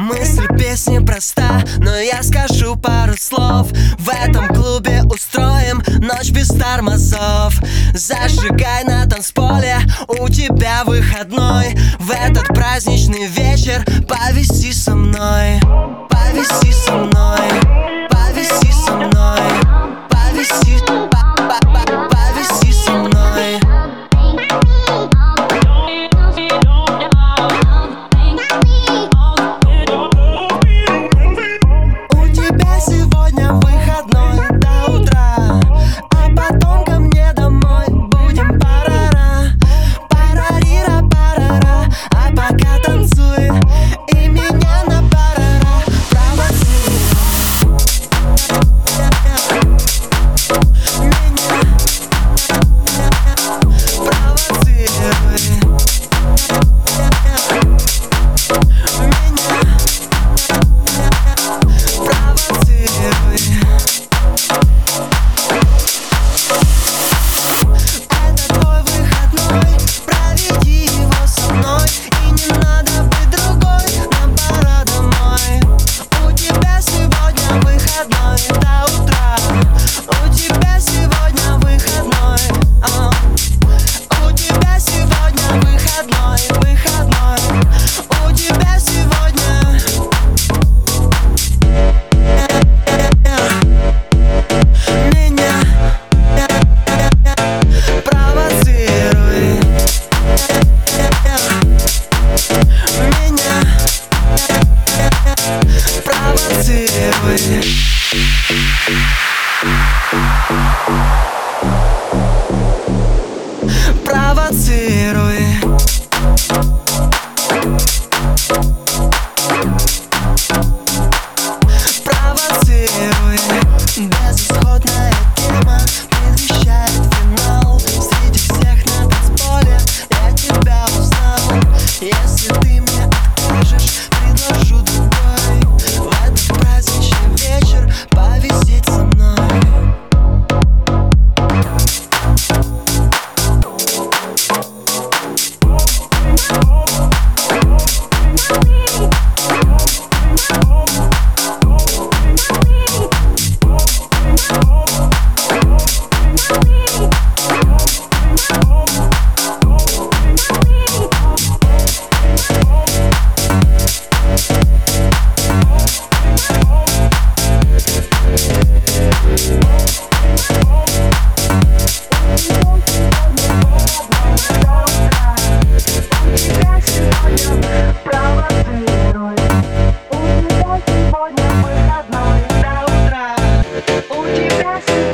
Мысль песни проста, но я скажу пару слов. В этом клубе устроим ночь без тормозов. Зажигай на танцполе, у тебя выходной. В этот праздничный вечер повиси со мной. Prava zero. Yes.